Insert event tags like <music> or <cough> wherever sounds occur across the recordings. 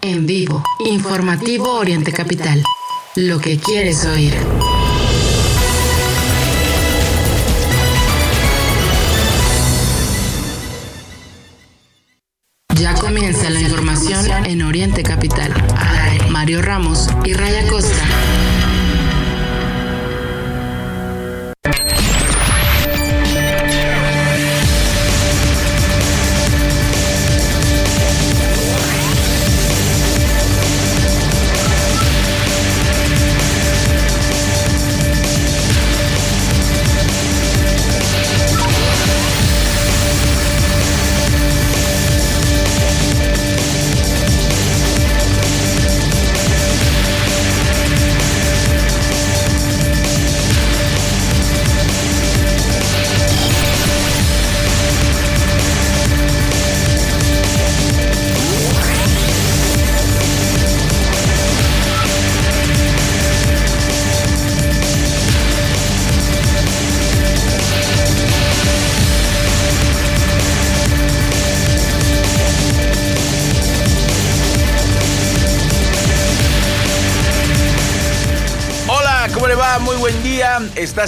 En vivo, informativo Oriente Capital. Lo que quieres oír. Ya comienza la información en Oriente Capital. Mario Ramos y Raya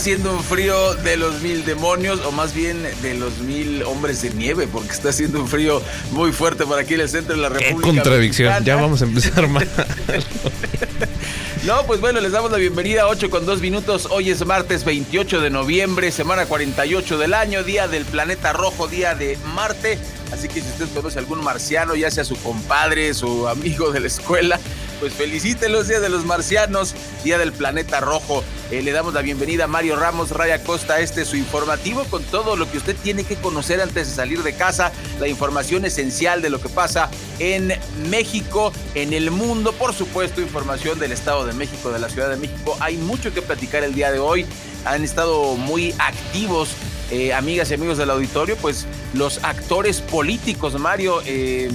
haciendo un frío de los mil demonios, o más bien de los mil hombres de nieve, porque está haciendo un frío muy fuerte por aquí en el centro de la República. Qué contradicción, ya vamos a empezar mal. <laughs> No, pues bueno, les damos la bienvenida a 8 con 2 minutos. Hoy es martes 28 de noviembre, semana 48 del año, día del planeta rojo, día de Marte. Así que si usted conoce algún marciano, ya sea su compadre, su amigo de la escuela, pues felicítelos, Día de los Marcianos, Día del Planeta Rojo. Eh, le damos la bienvenida a Mario Ramos, Raya Costa, este es su informativo con todo lo que usted tiene que conocer antes de salir de casa, la información esencial de lo que pasa en México, en el mundo, por supuesto, información del Estado de México, de la Ciudad de México. Hay mucho que platicar el día de hoy, han estado muy activos eh, amigas y amigos del auditorio, pues los actores políticos, Mario, eh,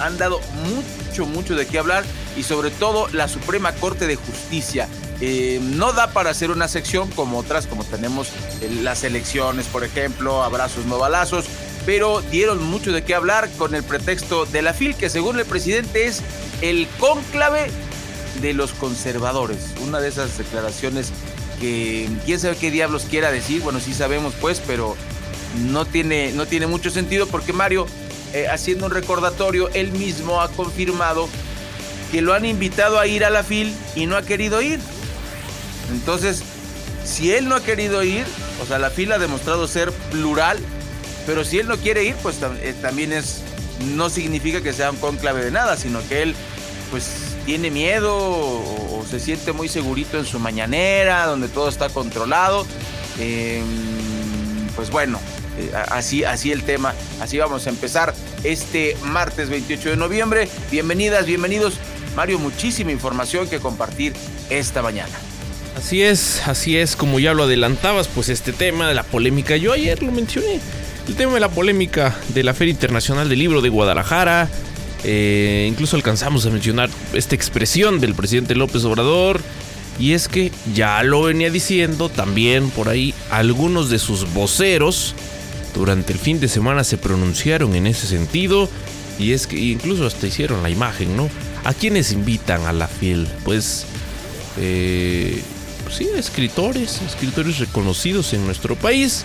han dado mucho, mucho de qué hablar y sobre todo la Suprema Corte de Justicia. Eh, no da para hacer una sección como otras, como tenemos las elecciones, por ejemplo, abrazos, no balazos, pero dieron mucho de qué hablar con el pretexto de la FIL, que según el presidente es el cónclave de los conservadores. Una de esas declaraciones que quién sabe qué diablos quiera decir, bueno, sí sabemos pues, pero no tiene, no tiene mucho sentido porque Mario, eh, haciendo un recordatorio, él mismo ha confirmado que lo han invitado a ir a la FIL y no ha querido ir. Entonces, si él no ha querido ir, o sea, la FIL ha demostrado ser plural, pero si él no quiere ir, pues eh, también es, no significa que sea un conclave de nada, sino que él, pues tiene miedo o, se siente muy segurito en su mañanera, donde todo está controlado. Em, pues bueno, eh, así, así el tema. Así vamos a empezar este martes 28 de noviembre. Bienvenidas, bienvenidos. Mario, muchísima información que compartir esta mañana. Así es, así es, como ya lo adelantabas, pues este tema de la polémica, yo ayer lo mencioné, el tema de la polémica de la Feria Internacional del Libro de Guadalajara, eh, incluso alcanzamos a mencionar esta expresión del presidente López Obrador. Y es que ya lo venía diciendo también por ahí algunos de sus voceros durante el fin de semana se pronunciaron en ese sentido. Y es que incluso hasta hicieron la imagen, ¿no? ¿A quienes invitan a la FIL? Pues, eh, pues sí, escritores, escritores reconocidos en nuestro país.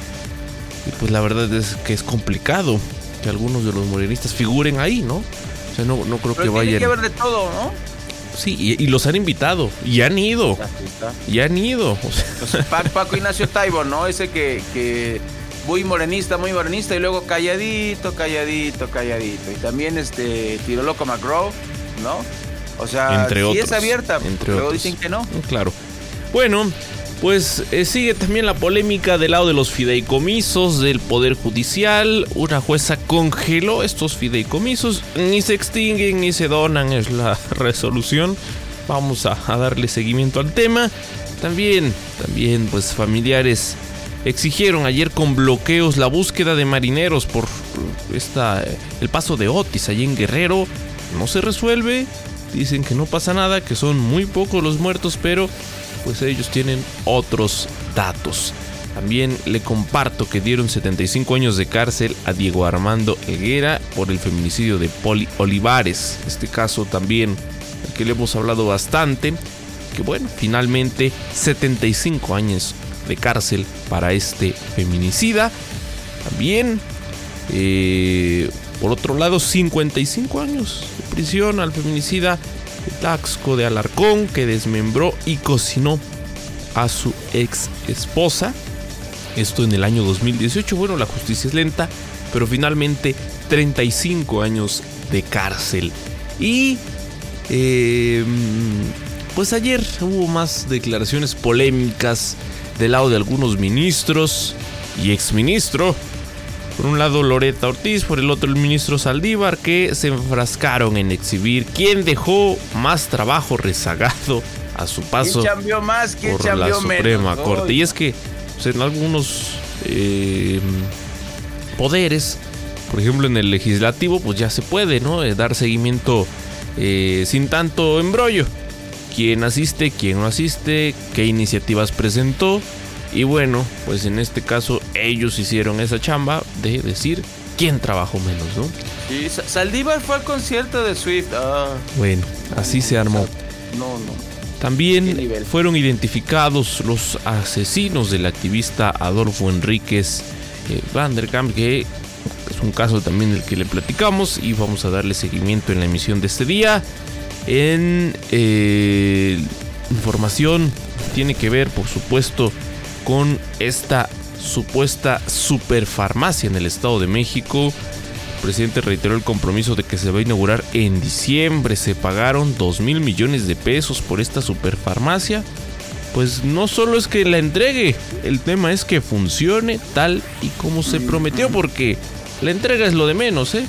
Y pues la verdad es que es complicado que algunos de los morenistas figuren ahí, ¿no? O sea, no, creo que vayan. Tiene que ver de todo, ¿no? Sí, y, los han invitado. Y han ido. Y han ido. Paco, Ignacio Taibo, ¿no? Ese que, que muy morenista, muy morenista. Y luego calladito, calladito, calladito. Y también este Tiro Loco McGraw, ¿no? O sea, entre sí es abierta. Entre luego dicen que no. Claro. Bueno, pues eh, sigue también la polémica del lado de los fideicomisos del Poder Judicial. Una jueza congeló estos fideicomisos. Ni se extinguen ni se donan, es la <laughs> resolución. Vamos a, darle seguimiento al tema. También, también, pues familiares exigieron ayer con bloqueos la búsqueda de marineros por esta, el paso de Otis allí en Guerrero. No se resuelve. Dicen que no pasa nada, que son muy pocos los muertos, pero pues ellos tienen otros datos. También le comparto que dieron 75 años de cárcel a Diego Armando Helguera por el feminicidio de Poli Olivares. Este caso también, del que le hemos hablado bastante. Que bueno, finalmente 75 años de cárcel para este feminicida. También, eh, por otro lado, 55 años de prisión al feminicida Taxco de Alarcón que desmembró y cocinó a su ex esposa. Esto en el año 2018. Bueno, la justicia es lenta, pero finalmente 35 años de cárcel. Y em, pues ayer hubo más declaraciones polémicas del lado de algunos ministros y exministro. Por un lado Loreta Ortiz, por el otro el ministro Saldívar, que se enfrascaron en exhibir quién dejó más trabajo rezagado a su paso más? por la Suprema Corte. Y es que pues, en algunos eh, poderes, por ejemplo en el legislativo, pues ya se puede, ¿no? Eh, dar seguimiento eh, sin tanto embrollo. Quién asiste, quién no asiste, qué iniciativas presentó. Y bueno, pues en este caso ellos hicieron esa chamba de decir quién trabajó menos, ¿no? Sí, Saldívar fue al concierto de Swift. Ah. Bueno, así se armó. No, no. También fueron identificados los asesinos del activista Adolfo Enríquez eh, Vanderkamp, que es un caso también del que le platicamos y vamos a darle seguimiento en la emisión de este día. En eh, información tiene que ver, por supuesto, con esta supuesta superfarmacia en el Estado de México. El presidente reiteró el compromiso de que se va a inaugurar en diciembre. Se pagaron 2 mil millones de pesos por esta superfarmacia. Pues no solo es que la entregue, el tema es que funcione tal y como se prometió, porque la entrega es lo de menos, ¿eh?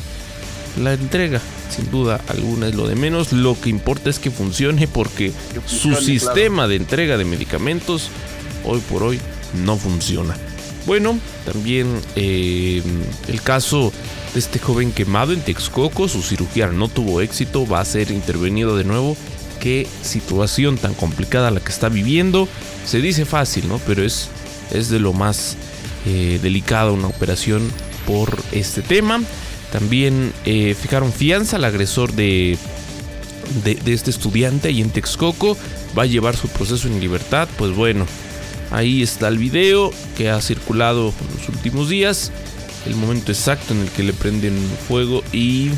La entrega, sin duda alguna, es lo de menos. Lo que importa es que funcione porque su sistema de entrega de medicamentos hoy por hoy no funciona. Bueno, también eh, el caso de este joven quemado en Texcoco, su cirugía no tuvo éxito, va a ser intervenido de nuevo. Qué situación tan complicada la que está viviendo. Se dice fácil, ¿no? Pero es, es de lo más eh, delicado una operación por este tema. También eh, fijaron fianza al agresor de, de, de este estudiante ahí en Texcoco. Va a llevar su proceso en libertad. Pues bueno, Ahí está el video que ha circulado en los últimos días. El momento exacto en el que le prenden fuego y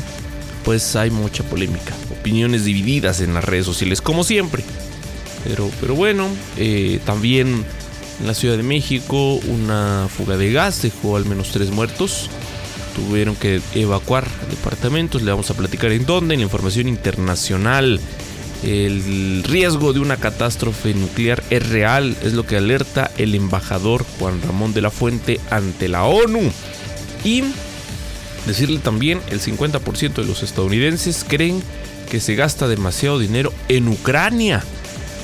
pues hay mucha polémica. Opiniones divididas en las redes sociales como siempre. Pero, pero bueno, eh, también en la Ciudad de México una fuga de gas dejó al menos tres muertos. Tuvieron que evacuar departamentos. Le vamos a platicar en dónde. En la información internacional. El riesgo de una catástrofe nuclear es real, es lo que alerta el embajador Juan Ramón de la Fuente ante la ONU. Y decirle también, el 50% de los estadounidenses creen que se gasta demasiado dinero en Ucrania.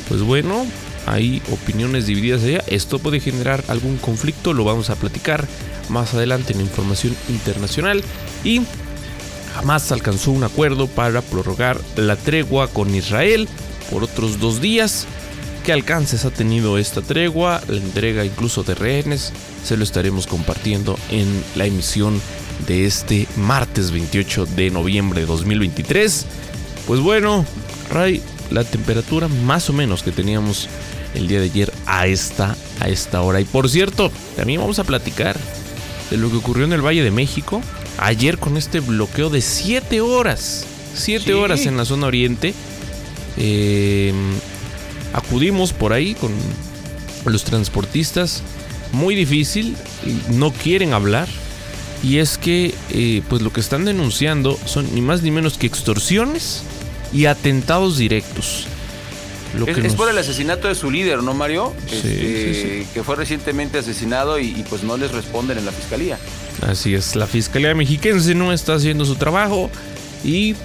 Pues bueno, hay opiniones divididas allá. Esto puede generar algún conflicto, lo vamos a platicar más adelante en información internacional. Y Jamás alcanzó un acuerdo para prorrogar la tregua con Israel por otros dos días. ¿Qué alcances ha tenido esta tregua? La entrega incluso de rehenes. Se lo estaremos compartiendo en la emisión de este martes 28 de noviembre de 2023. Pues bueno, Ray, la temperatura más o menos que teníamos el día de ayer a esta, a esta hora. Y por cierto, también vamos a platicar de lo que ocurrió en el Valle de México ayer con este bloqueo de 7 horas. 7 horas en la zona oriente. Em, acudimos por ahí con los transportistas. Muy difícil. No quieren hablar. Y es que eh, pues lo que están denunciando son ni más ni menos que extorsiones y atentados directos. Lo es, que es, por el asesinato de su líder, ¿no, Mario? Sí, este, Que fue recientemente asesinado y, y, pues no les responden en la fiscalía. Así es, la Fiscalía Mexiquense no está haciendo su trabajo y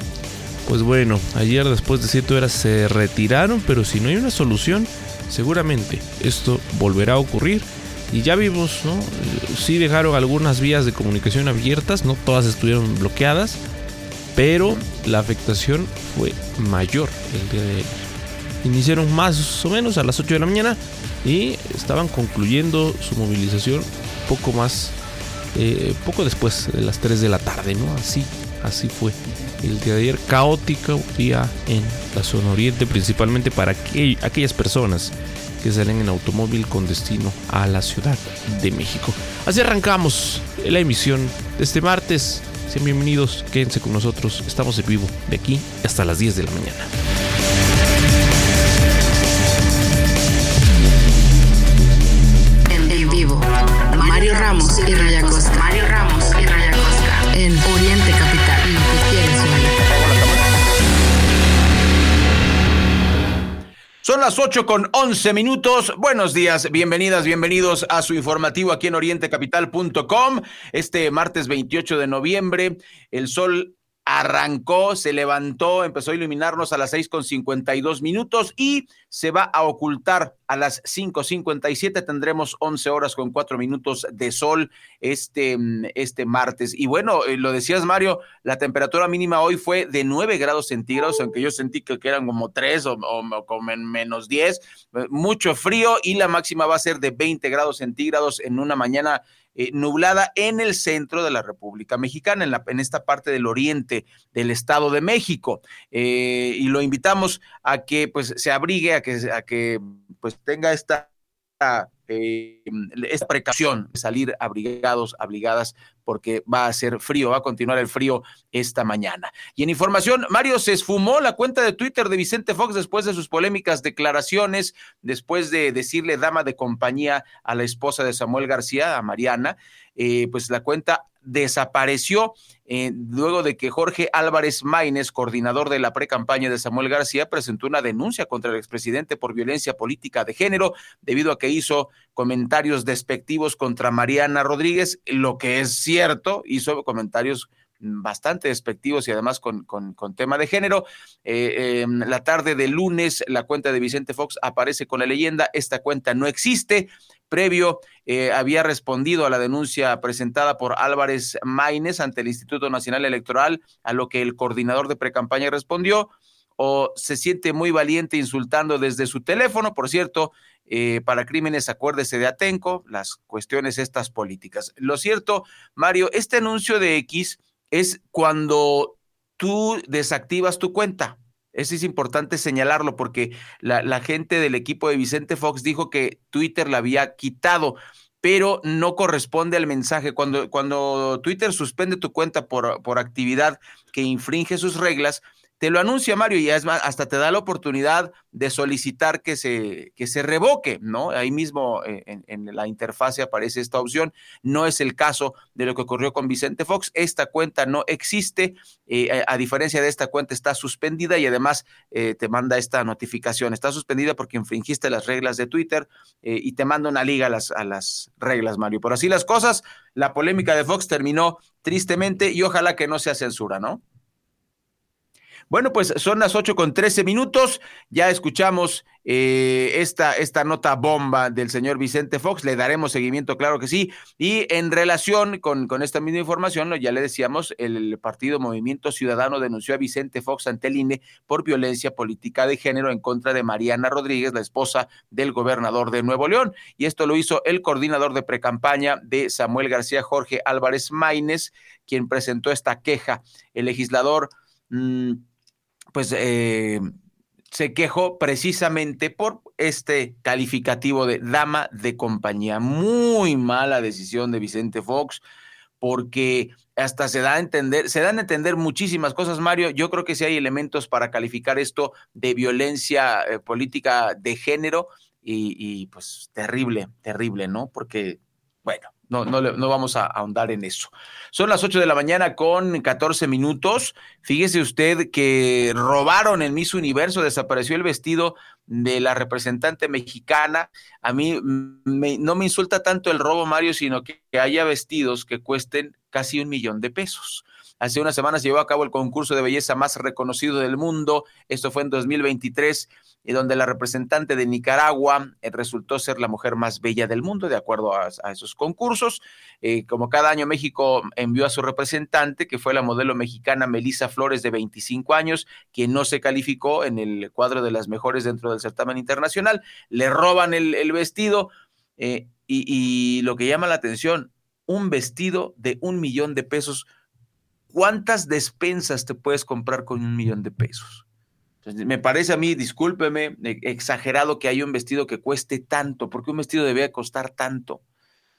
pues bueno, ayer después de 7 horas se retiraron, pero si no hay una solución, seguramente esto volverá a ocurrir. Y ya vimos, ¿no? Sí dejaron algunas vías de comunicación abiertas, no todas estuvieron bloqueadas, pero la afectación fue mayor el día de ayer. Iniciaron más o menos a las 8 de la mañana y estaban concluyendo su movilización poco más, eh, poco después de las 3 de la tarde, ¿no? Así, así fue el día de ayer, caótico día en la zona oriente, principalmente para aquellas personas que salen en automóvil con destino a la Ciudad de México. Así arrancamos la emisión de este martes. Sean bienvenidos, quédense con nosotros. Estamos en vivo de aquí hasta las 10 de la mañana. Ramos y Raya Costa. Mario Ramos y Raya Costa. En Oriente Capital, Son las 8 con 11 minutos. Buenos días, bienvenidas, bienvenidos a su informativo aquí en orientecapital.com. Este martes 28 de noviembre, el sol arrancó, se levantó, empezó a iluminarnos a las seis con dos minutos y se va a ocultar a las 5.57. Tendremos 11 horas con 4 minutos de sol este, este martes. Y bueno, eh, lo decías, Mario, la temperatura mínima hoy fue de 9 grados centígrados, aunque yo sentí que, eran como 3 o, o, como menos 10. Eh, mucho frío y la máxima va a ser de 20 grados centígrados en una mañana eh, nublada en el centro de la República Mexicana, en, la, en esta parte del oriente del Estado de México. Eh, y lo invitamos a que pues se abrigue, a que, a que pues tenga esta eh, esta precaución de salir abrigados, abrigadas, porque va a ser frío, va a continuar el frío esta mañana. Y en información, Mario, se esfumó la cuenta de Twitter de Vicente Fox después de sus polémicas declaraciones, después de decirle dama de compañía a la esposa de Samuel García, a Mariana, eh, pues la cuenta desapareció eh, luego de que Jorge Álvarez Maínez, coordinador de la pre-campaña de Samuel García, presentó una denuncia contra el expresidente por violencia política de género debido a que hizo comentarios despectivos contra Mariana Rodríguez, lo que es cierto, hizo comentarios bastante despectivos y además con, con, tema de género. Eh, em, la tarde de lunes, la cuenta de Vicente Fox aparece con la leyenda, esta cuenta no existe. Previo eh, había respondido a la denuncia presentada por Álvarez Maínez ante el Instituto Nacional Electoral, a lo que el coordinador de precampaña respondió, o se siente muy valiente insultando desde su teléfono, por cierto, eh, para crímenes, acuérdese de Atenco, las cuestiones estas políticas. Lo cierto, Mario, este anuncio de X es cuando tú desactivas tu cuenta. Eso es importante señalarlo porque la, gente del equipo de Vicente Fox dijo que Twitter la había quitado, pero no corresponde al mensaje. Cuando, cuando Twitter suspende tu cuenta por, por actividad que infringe sus reglas, te lo anuncia Mario y es más, hasta te da la oportunidad de solicitar que se, que se revoque, ¿no? Ahí mismo eh, en, la interfase aparece esta opción. No es el caso de lo que ocurrió con Vicente Fox. Esta cuenta no existe, eh, a, diferencia de esta cuenta está suspendida y además eh, te manda esta notificación. Está suspendida porque infringiste las reglas de Twitter y te manda una liga a las, a las reglas, Mario. Por así las cosas, la polémica de Fox terminó tristemente y ojalá que no sea censura, ¿no? Bueno, pues son las 8 con 13 minutos. Ya escuchamos eh, esta, esta nota bomba del señor Vicente Fox. Le daremos seguimiento, claro que sí. Y en relación con, con esta misma información, ya le decíamos, el partido Movimiento Ciudadano denunció a Vicente Fox ante el INE por violencia política de género en contra de Mariana Rodríguez, la esposa del gobernador de Nuevo León. Y esto lo hizo el coordinador de precampaña de Samuel García Jorge Álvarez Maínez, quien presentó esta queja. El legislador. Mm, pues eh, se quejó precisamente por este calificativo de dama de compañía. Muy mala decisión de Vicente Fox, porque hasta se da a entender, se dan a entender muchísimas cosas, Mario. Yo creo que sí hay elementos para calificar esto de violencia eh, política de género y, y pues terrible, terrible, ¿no? Porque, bueno, no, no, no vamos a ahondar en eso. Son las 8 de la mañana con 14 minutos. Fíjese usted que robaron en Miss Universo, desapareció el vestido de la representante mexicana. A mí no me insulta tanto el robo, Mario, sino que haya vestidos que cuesten casi un millón de pesos. Hace unas semanas llevó a cabo el concurso de belleza más reconocido del mundo. Esto fue en 2023 y donde la representante de Nicaragua eh, resultó ser la mujer más bella del mundo, de acuerdo a, esos concursos. Eh, como cada año México envió a su representante, que fue la modelo mexicana Melissa Flores, de 25 años, quien no se calificó en el cuadro de las mejores dentro del certamen internacional. Le roban el, vestido eh, y lo que llama la atención, un vestido de un millón de pesos. ¿Cuántas despensas te puedes comprar con un millón de pesos? me parece a mí, discúlpeme, e, exagerado que haya un vestido que cueste tanto, porque un vestido debe costar tanto,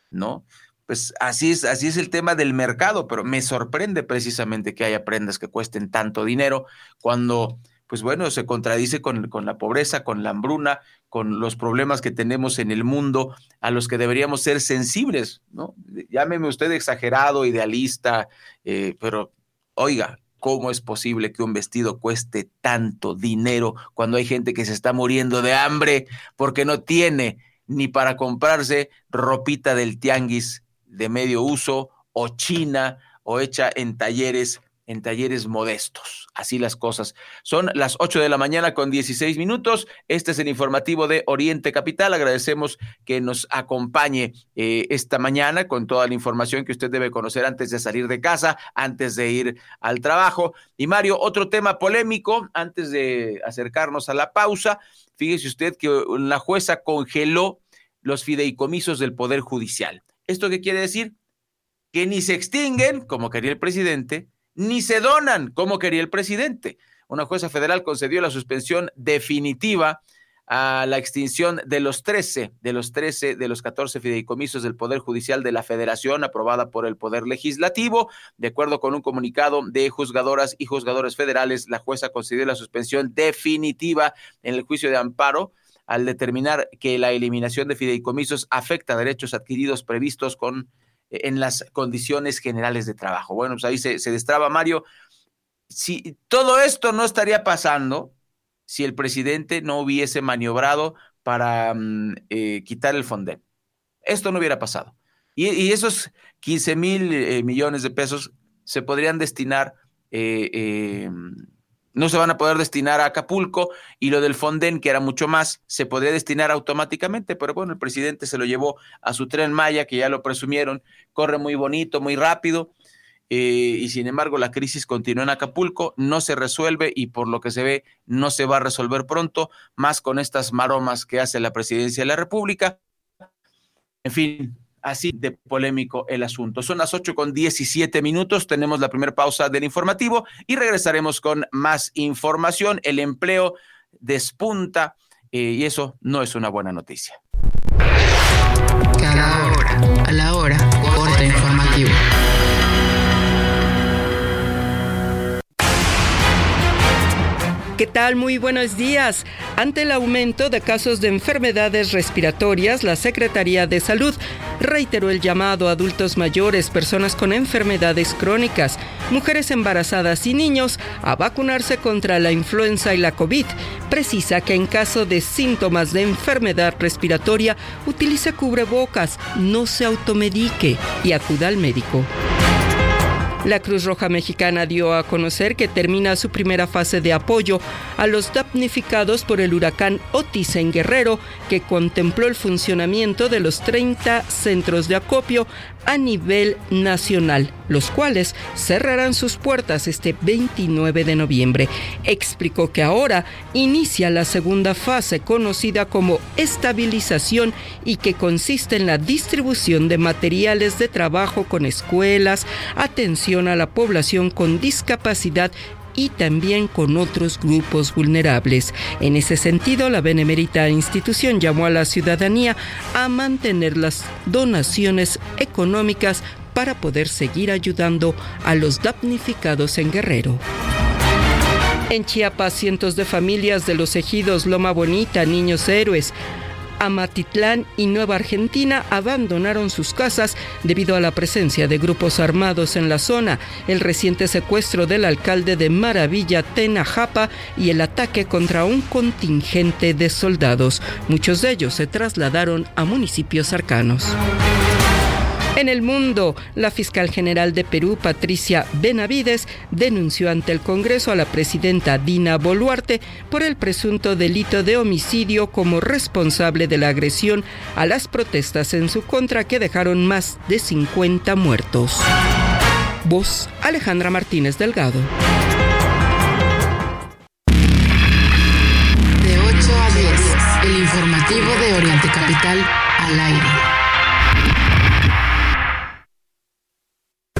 ¿no? Pues así es, así es el tema del mercado, pero me sorprende precisamente que haya prendas que cuesten tanto dinero cuando, pues bueno, se contradice con, con la pobreza, con la hambruna, con los problemas que tenemos en el mundo, a los que deberíamos ser sensibles, ¿no? Llámeme usted exagerado, idealista, eh, pero oiga, ¿Cómo es posible que un vestido cueste tanto dinero cuando hay gente que se está muriendo de hambre porque no tiene ni para comprarse ropita del tianguis de medio uso o china o hecha en talleres en talleres modestos. Así las cosas. Son las 8 de la mañana con 16 minutos. Este es el informativo de Oriente Capital. Agradecemos que nos acompañe eh, esta mañana con toda la información que usted debe conocer antes de salir de casa, antes de ir al trabajo. Y Mario, otro tema polémico antes de acercarnos a la pausa. Fíjese usted que la jueza congeló los fideicomisos del Poder Judicial. ¿Esto qué quiere decir? Que ni se extinguen, como quería el presidente, ni se donan, como quería el presidente. Una jueza federal concedió la suspensión definitiva a la extinción de los 13, de los 13 de los 14 fideicomisos del Poder Judicial de la Federación aprobada por el Poder Legislativo. De acuerdo con un comunicado de juzgadoras y juzgadores federales, la jueza concedió la suspensión definitiva en el juicio de amparo al determinar que la eliminación de fideicomisos afecta derechos adquiridos previstos con en las condiciones generales de trabajo. Bueno, pues ahí se, destraba Mario. Si todo esto no estaría pasando si el presidente no hubiese maniobrado para mm, eh, quitar el Fonden. Esto no hubiera pasado. Y, esos 15 mil eh, millones de pesos se podrían destinar eh, no se van a poder destinar a Acapulco y lo del Fonden, que era mucho más, se podría destinar automáticamente, pero bueno, el presidente se lo llevó a su tren Maya, que ya lo presumieron, corre muy bonito, muy rápido, eh, y sin embargo la crisis continúa en Acapulco, no se resuelve y por lo que se ve no se va a resolver pronto, más con estas maromas que hace la presidencia de la República. En fin, así de polémico el asunto. Son las 8 con 17 minutos, tenemos la primera pausa del informativo y regresaremos con más información. El empleo despunta eh, y eso no es una buena noticia. A la hora, ¿Qué tal? Muy buenos días. Ante el aumento de casos de enfermedades respiratorias, la Secretaría de Salud reiteró el llamado a adultos mayores, personas con enfermedades crónicas, mujeres embarazadas y niños a vacunarse contra la influenza y la COVID. Precisa que en caso de síntomas de enfermedad respiratoria, utilice cubrebocas, no se automedique y acuda al médico. La Cruz Roja Mexicana dio a conocer que termina su primera fase de apoyo a los damnificados por el huracán Otis en Guerrero, que contempló el funcionamiento de los 30 centros de acopio a nivel nacional, los cuales cerrarán sus puertas este 29 de noviembre. Explicó que ahora inicia la segunda fase conocida como estabilización y que consiste en la distribución de materiales de trabajo con escuelas, atención a la población con discapacidad y también con otros grupos vulnerables. En ese sentido, la benemérita institución llamó a la ciudadanía a mantener las donaciones económicas para poder seguir ayudando a los damnificados en Guerrero. En Chiapas, cientos de familias de los ejidos Loma Bonita, Niños Héroes, Amatitlán y Nueva Argentina abandonaron sus casas debido a la presencia de grupos armados en la zona, el reciente secuestro del alcalde de Maravilla, Tenajapa, y el ataque contra un contingente de soldados. Muchos de ellos se trasladaron a municipios cercanos. En el mundo, la fiscal general de Perú, Patricia Benavides, denunció ante el Congreso a la presidenta Dina Boluarte por el presunto delito de homicidio como responsable de la agresión a las protestas en su contra que dejaron más de 50 muertos. Voz Alejandra Martínez Delgado. De 8 a 10, el informativo de Oriente Capital al aire.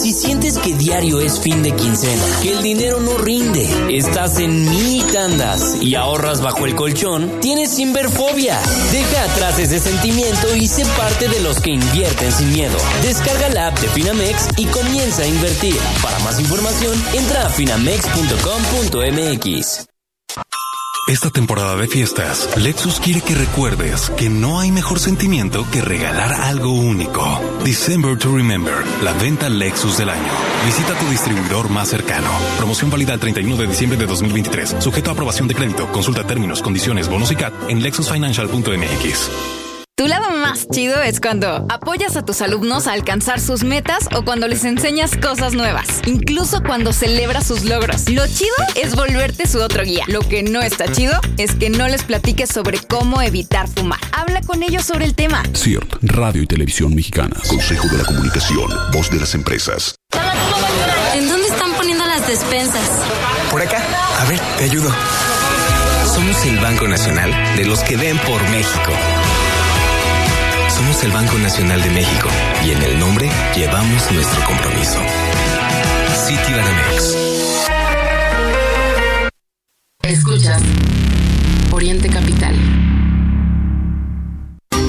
Si sientes que diario es fin de quincena, que el dinero no rinde, estás en mini tandas y ahorras bajo el colchón, tienes Inverfobia. Deja atrás ese sentimiento y sé parte de los que invierten sin miedo. Descarga la app de Finamex y comienza a invertir. Para más información, entra a finamex.com.mx. Esta temporada de fiestas, Lexus quiere que recuerdes que no hay mejor sentimiento que regalar algo único. December to Remember, la venta Lexus del año. Visita tu distribuidor más cercano. Promoción válida el 31 de diciembre de 2023. Sujeto a aprobación de crédito. Consulta términos, condiciones, bonos y CAT en lexusfinancial.mx. Tu lado más chido es cuando apoyas a tus alumnos a alcanzar sus metas o cuando les enseñas cosas nuevas, incluso cuando celebras sus logros. Lo chido es volverte su otro guía. Lo que no está chido es que no les platiques sobre cómo evitar fumar. Habla con ellos sobre el tema. CIRT, Radio y Televisión Mexicana. Consejo de la Comunicación, voz de las empresas. ¿En dónde están poniendo las despensas? Por acá. A ver, te ayudo. Somos el Banco Nacional de los que ven por México. Somos el Banco Nacional de México y en el nombre llevamos nuestro compromiso. Escuchas Oriente Capital.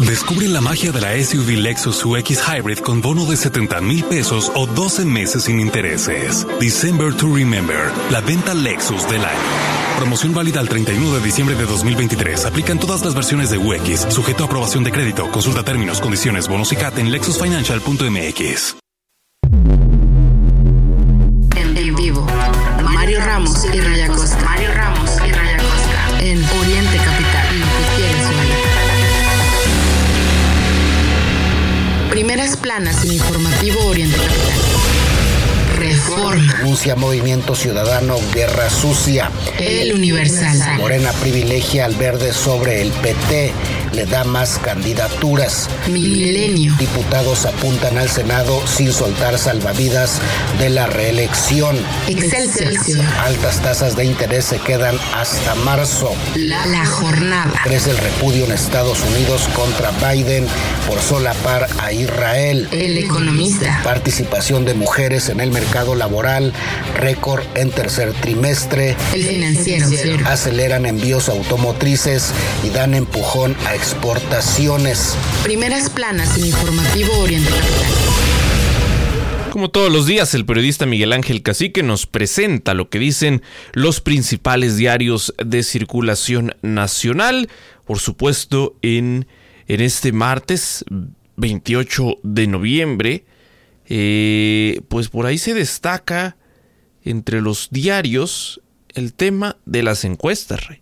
Descubre la magia de la SUV Lexus UX Hybrid con bono de 70 mil pesos o 12 meses sin intereses. December to Remember, la venta Lexus del año. Promoción válida al 31 de diciembre de 2023. Aplican todas las versiones de UX, sujeto a aprobación de crédito. Consulta términos, condiciones, bonos y CAT en lexusfinancial.mx. En vivo, Mario Ramos y Raya planas en informativo Oriente Capital. Reforma. Denuncia Movimiento Ciudadano Guerra Sucia. El Universal. Morena privilegia al verde sobre el PT. Le da más candidaturas. Milenio. Diputados apuntan al Senado sin soltar salvavidas de la reelección. Excelsior. Altas tasas de interés se quedan hasta marzo. La, la jornada. Crece el repudio en Estados Unidos contra Biden por solapar a Israel. El economista. Participación de mujeres en el mercado laboral, récord en tercer trimestre. El financiero. Aceleran envíos automotrices y dan empujón a exportaciones. Primeras planas en informativo Oriente Capital. Como todos los días, el periodista Miguel Ángel Cacique nos presenta lo que dicen los principales diarios de circulación nacional. Por supuesto, en, en este martes 28 de noviembre, eh, pues por ahí se destaca entre los diarios el tema de las encuestas. Rey.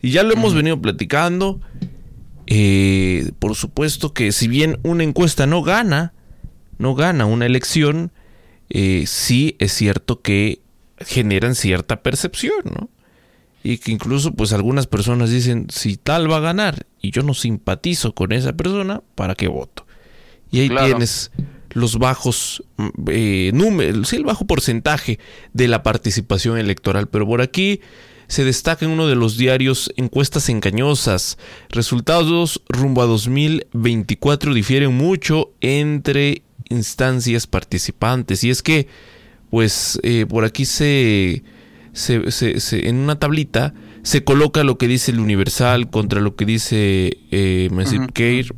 Y ya lo hemos venido platicando. Eh, por supuesto que si bien una encuesta no gana, no gana una elección, eh, sí es cierto que generan cierta percepción, ¿no? Y que incluso pues algunas personas dicen, si tal va a ganar y yo no simpatizo con esa persona, ¿para qué voto? Y ahí claro. tienes los bajos eh, números, sí, el bajo porcentaje de la participación electoral. Pero por aquí se destaca en uno de los diarios encuestas engañosas. Resultados rumbo a 2024 difieren mucho entre instancias participantes. Y es que, pues, eh, por aquí se, se, en una tablita se coloca lo que dice el Universal contra lo que dice eh,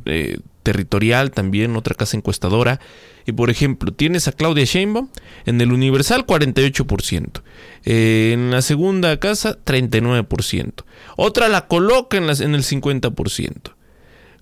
eh, territorial también, otra casa encuestadora. Y por ejemplo, tienes a Claudia Sheinbaum en el Universal 48%, eh, en la segunda casa 39%, otra la coloca en, las, en el 50%.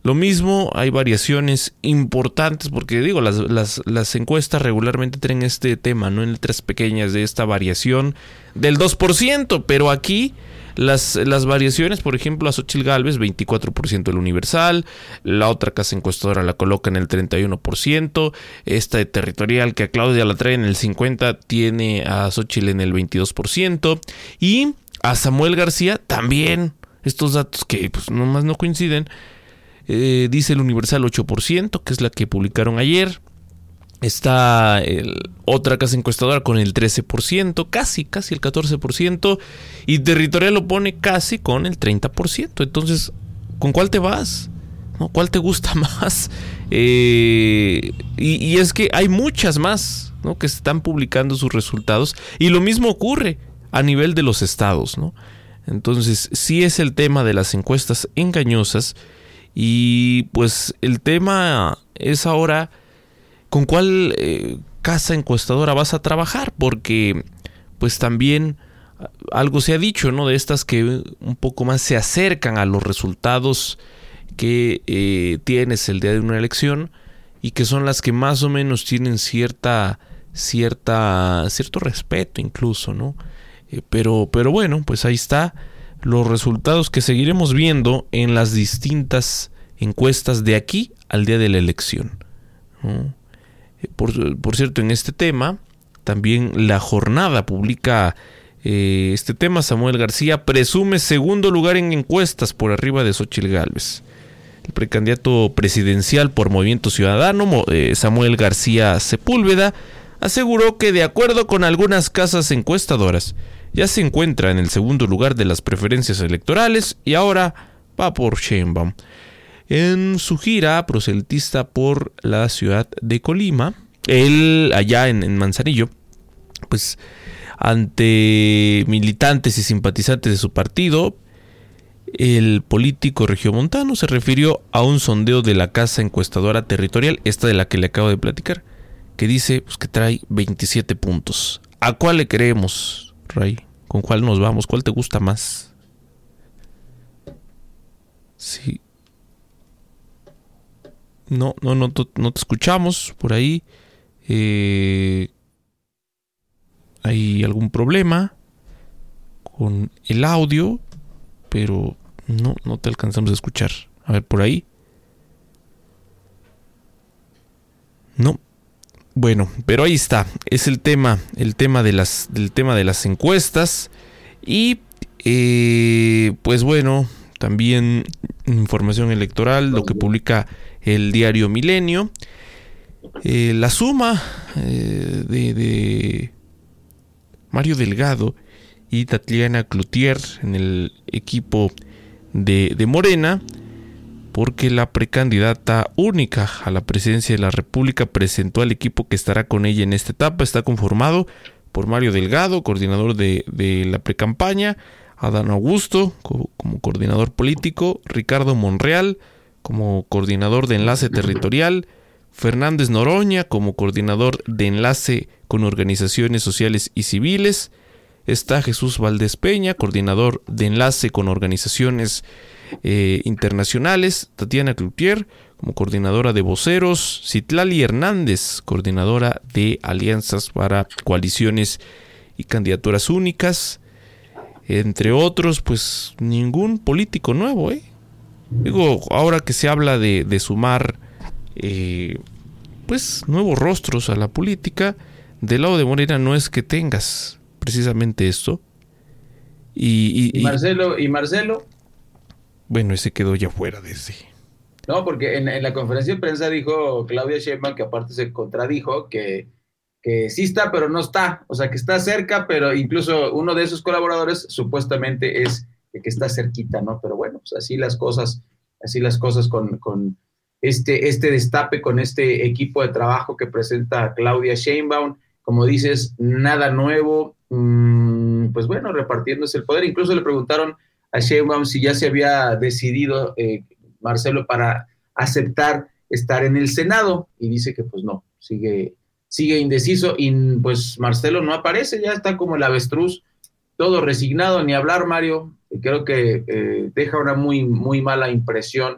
Lo mismo, hay variaciones importantes, porque digo, las, las, las, encuestas regularmente tienen este tema, ¿no? En letras pequeñas de esta variación del 2%, pero aquí las, las variaciones, por ejemplo, a Xochitl Galvez, 24% del universal, la otra casa encuestadora la coloca en el 31%, esta de territorial que a Claudia la trae en el 50%, tiene a Xochitl en el 22%, y a Samuel García también, estos datos que pues nomás no coinciden, eh, dice el Universal 8%, que es la que publicaron ayer. Está el, otra casa encuestadora con el 13%, casi, casi el 14%, y Territorial lo pone casi con el 30%. Entonces, ¿con cuál te vas? ¿Cuál te gusta <laughs> más? Eh, y, es que hay muchas más ¿no? que están publicando sus resultados, y lo mismo ocurre a nivel de los estados. ¿no? Entonces, sí es el tema de las encuestas engañosas, y pues el tema es ahora con cuál eh, casa encuestadora vas a trabajar, porque pues también algo se ha dicho, ¿no? De estas que un poco más se acercan a los resultados que eh, tienes el día de una elección y que son las que más o menos tienen cierta, cierta, cierto respeto incluso, ¿no? Eh, pero, pero bueno, pues ahí está los resultados que seguiremos viendo en las distintas encuestas de aquí al día de la elección. Eh, por, cierto, en este tema, también la jornada publica eh, este tema. Samuel García presume segundo lugar en encuestas por arriba de Xochitl Gálvez. El precandidato presidencial por Movimiento Ciudadano, eh, Samuel García Sepúlveda, aseguró que de acuerdo con algunas casas encuestadoras, ya se encuentra en el segundo lugar de las preferencias electorales y ahora va por Sheinbaum. En su gira proselitista por la ciudad de Colima, él allá en, Manzanillo, pues ante militantes y simpatizantes de su partido, el político regiomontano se refirió a un sondeo de la casa encuestadora territorial, esta de la que le acabo de platicar, que dice pues, que trae 27 puntos. ¿A cuál le creemos, Ray? ¿Con cuál nos vamos? ¿Cuál te gusta más? Sí, no, no, no, no te escuchamos por ahí. Eh, hay algún problema con el audio, pero no, no te alcanzamos a escuchar. A ver, por ahí. No. Bueno, pero ahí está. Es el tema, el tema de las, del tema de las encuestas. Y eh, pues bueno, también información electoral, lo que publica el diario Milenio. Eh, la suma eh, de, Mario Delgado y Tatiana Cloutier en el equipo de, de Morena, porque la precandidata única a la presidencia de la República presentó al equipo que estará con ella en esta etapa. Está conformado por Mario Delgado, coordinador de, de la precampaña, Adán Augusto como coordinador político, Ricardo Monreal, como coordinador de enlace territorial, Fernández Noroña como coordinador de enlace con organizaciones sociales y civiles, está Jesús Valdés Peña, coordinador de enlace con organizaciones eh, internacionales, Tatiana Cloutier como coordinadora de voceros, Citlali Hernández, coordinadora de alianzas para coaliciones y candidaturas únicas, entre otros, pues ningún político nuevo, ¿eh? Digo, ahora que se habla de, sumar eh, pues nuevos rostros a la política, del lado de Morena no es que tengas precisamente esto. Y, Marcelo, y Marcelo. Bueno, ese quedó ya fuera de ese. No, porque en, la conferencia de prensa dijo Claudia Sheinbaum que aparte se contradijo que que sí está, pero no está, o sea, que está cerca, pero incluso uno de esos colaboradores supuestamente es el que está cerquita, ¿no? Pero bueno, pues así las cosas, así las cosas con, este, este destape, con este equipo de trabajo que presenta Claudia Sheinbaum, como dices, nada nuevo, mmm, pues bueno, repartiéndose el poder, incluso le preguntaron a Sheinbaum si ya se había decidido, eh, Marcelo, para aceptar estar en el Senado, y dice que pues no, sigue sigue indeciso. Y pues Marcelo no aparece, ya está como el avestruz, todo resignado, ni hablar Mario, creo que eh, deja una muy, muy mala impresión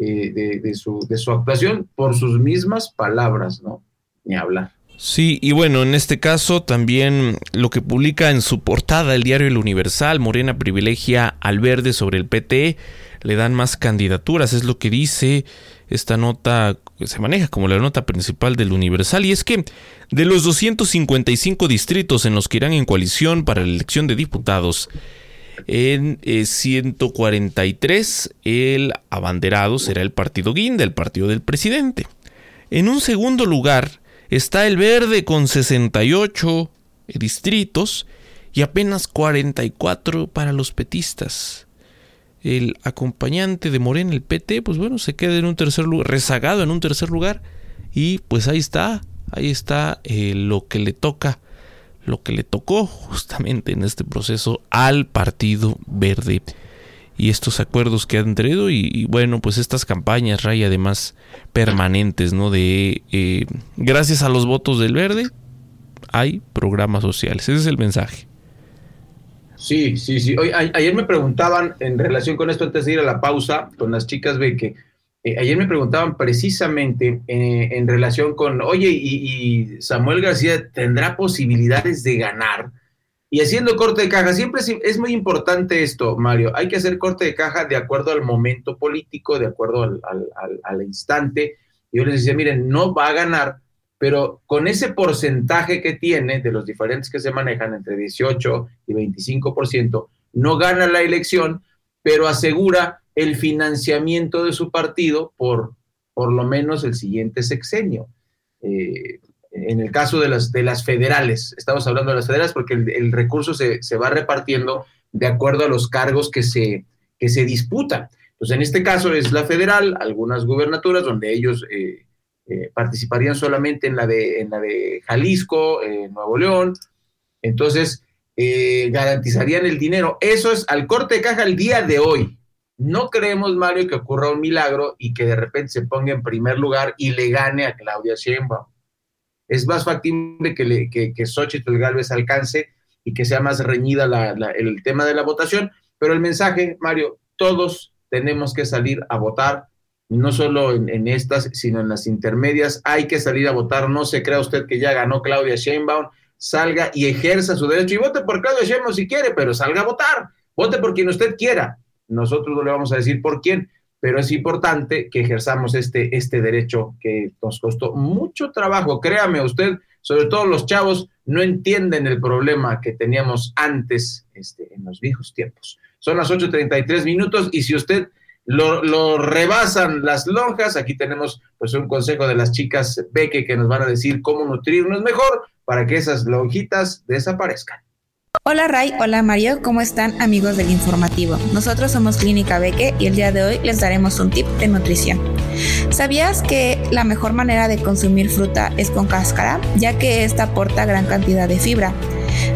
eh, de, su, de su actuación por sus mismas palabras, ¿no? Ni hablar. Sí, y bueno, en este caso también lo que publica en su portada el diario El Universal, Morena privilegia al verde sobre el PT, le dan más candidaturas, es lo que dice esta nota se maneja como la nota principal del Universal, y es que de los 255 distritos en los que irán en coalición para la elección de diputados, en 143 eh, el abanderado será el partido Guinda, el partido del presidente. En un segundo lugar está el verde con 68 distritos y apenas 44 para los petistas el acompañante de Morena, el PT, pues bueno, se queda en un tercer lugar, rezagado en un tercer lugar. Y pues ahí está, ahí está eh, lo que le toca, lo que le tocó justamente en este proceso al Partido Verde. Y estos acuerdos que han tenido y, bueno, pues estas campañas, Ray, además permanentes, ¿no? De eh, gracias a los votos del verde hay programas sociales. Ese es el mensaje. Sí, sí, sí. ayer me preguntaban en relación con esto, antes de ir a la pausa, con las chicas, ve que eh, ayer me preguntaban precisamente eh, en relación con, oye, y, Samuel García tendrá posibilidades de ganar. Y haciendo corte de caja, siempre es, muy importante esto, Mario. Hay que hacer corte de caja de acuerdo al momento político, de acuerdo al, al instante. Yo les decía, miren, no va a ganar, pero con ese porcentaje que tiene de los diferentes que se manejan entre 18 y 25%, no gana la elección, pero asegura el financiamiento de su partido por por lo menos el siguiente sexenio. Eh, en el caso de las, de las federales, estamos hablando de las federales porque el, recurso se, va repartiendo de acuerdo a los cargos que se, que se disputan. Entonces, en este caso es la federal, algunas gubernaturas donde ellos eh, eh, participarían solamente en la de, en la de Jalisco, Nuevo León. Entonces, eh, garantizarían el dinero. Eso es al corte de caja el día de hoy. No creemos, Mario, que ocurra un milagro y que de repente se ponga en primer lugar y le gane a Claudia Sheinbaum. Es más factible que, le, que, que Xochitl Galvez alcance y que sea más reñida el tema de la votación. Pero el mensaje, Mario, todos tenemos que salir a votar no solo en, estas, sino en las intermedias. Hay que salir a votar. No se crea usted que ya ganó Claudia Sheinbaum. Salga y ejerza su derecho y vote por Claudia Sheinbaum si quiere, pero salga a votar. Vote por quien usted quiera. Nosotros no le vamos a decir por quién, pero es importante que ejerzamos este, este derecho que nos costó mucho trabajo. Créame usted, sobre todo los chavos, no entienden el problema que teníamos antes este, en los viejos tiempos. Son las 8.33 minutos y si usted lo, rebasan las lonjas. Aquí tenemos pues un consejo de las chicas Beque que nos van a decir cómo nutrirnos mejor para que esas lonjitas desaparezcan. Hola Ray, hola Mario, ¿cómo están amigos del informativo? Nosotros somos Clínica Beque y el día de hoy les daremos un tip de nutrición. ¿Sabías que la mejor manera de consumir fruta es con cáscara, ya que esta aporta gran cantidad de fibra?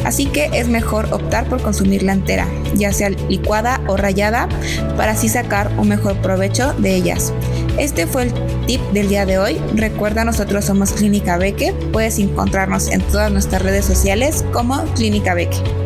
Así que es mejor optar por consumirla entera, ya sea licuada o rallada, para así sacar un mejor provecho de ellas. Este fue el tip del día de hoy. Recuerda, nosotros somos Clínica Beque. Puedes encontrarnos en todas nuestras redes sociales como Clínica Beque.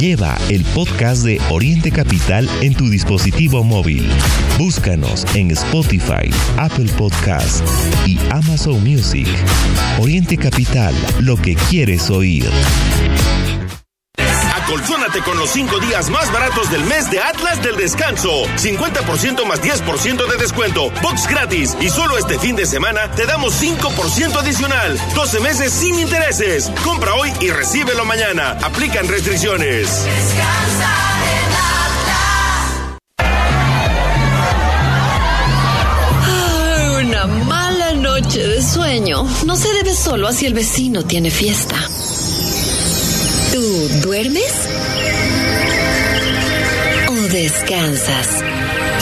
Lleva el podcast de Oriente Capital en tu dispositivo móvil. Búscanos en Spotify, Apple Podcast y Amazon Music. Oriente Capital, lo que quieres oír. Acolchónate con los 5 días más baratos del mes de Atlas del Descanso. 50% más 10% de descuento. Box gratis. Y solo este fin de semana te damos 5% adicional. 12 meses sin intereses. Compra hoy y recíbelo mañana. Aplican restricciones. Descansa Una mala noche de sueño no se debe solo a si el vecino tiene fiesta. ¿Tú duermes? ¿O descansas?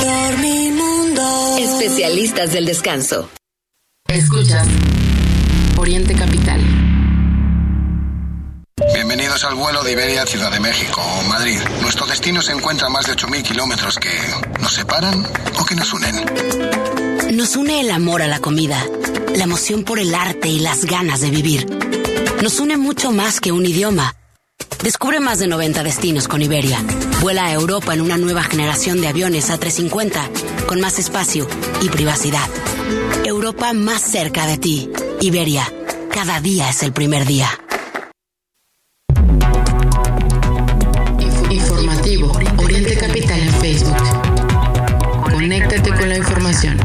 Dormimundo. Especialistas del descanso. Escuchas Oriente Capital. Bienvenidos al vuelo de Iberia Ciudad de México o Madrid. Nuestro destino se encuentra a más de 8.000 kilómetros que nos separan o que nos unen. Nos une el amor a la comida, la emoción por el arte y las ganas de vivir. Nos une mucho más que un idioma. Descubre más de 90 destinos con Iberia. Vuela a Europa en una nueva generación de aviones A350 con más espacio y privacidad. Europa más cerca de ti. Iberia. Cada día es el primer día. Informativo Oriente Capital en Facebook. Conéctate con la información.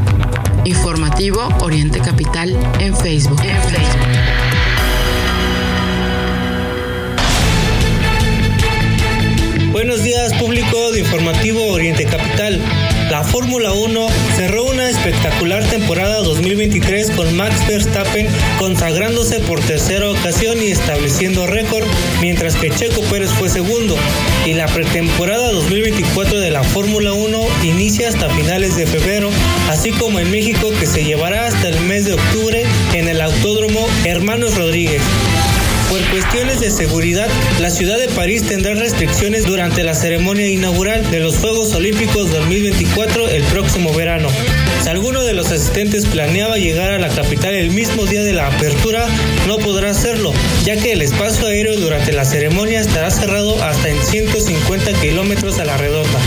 Informativo Oriente Capital en Facebook. La Fórmula 1 cerró una espectacular temporada 2023 con Max Verstappen consagrándose por tercera ocasión y estableciendo récord, mientras que Checo Pérez fue segundo. Y la pretemporada 2024 de la Fórmula 1 inicia hasta finales de febrero, así como en México que se llevará hasta el mes de octubre en el Autódromo Hermanos Rodríguez. Por cuestiones de seguridad, la ciudad de París tendrá restricciones durante la ceremonia inaugural de los Juegos Olímpicos 2024 el próximo verano. Si alguno de los asistentes planeaba llegar a la capital el mismo día de la apertura, no podrá hacerlo, ya que el espacio aéreo durante la ceremonia estará cerrado hasta en 150 kilómetros a la redonda,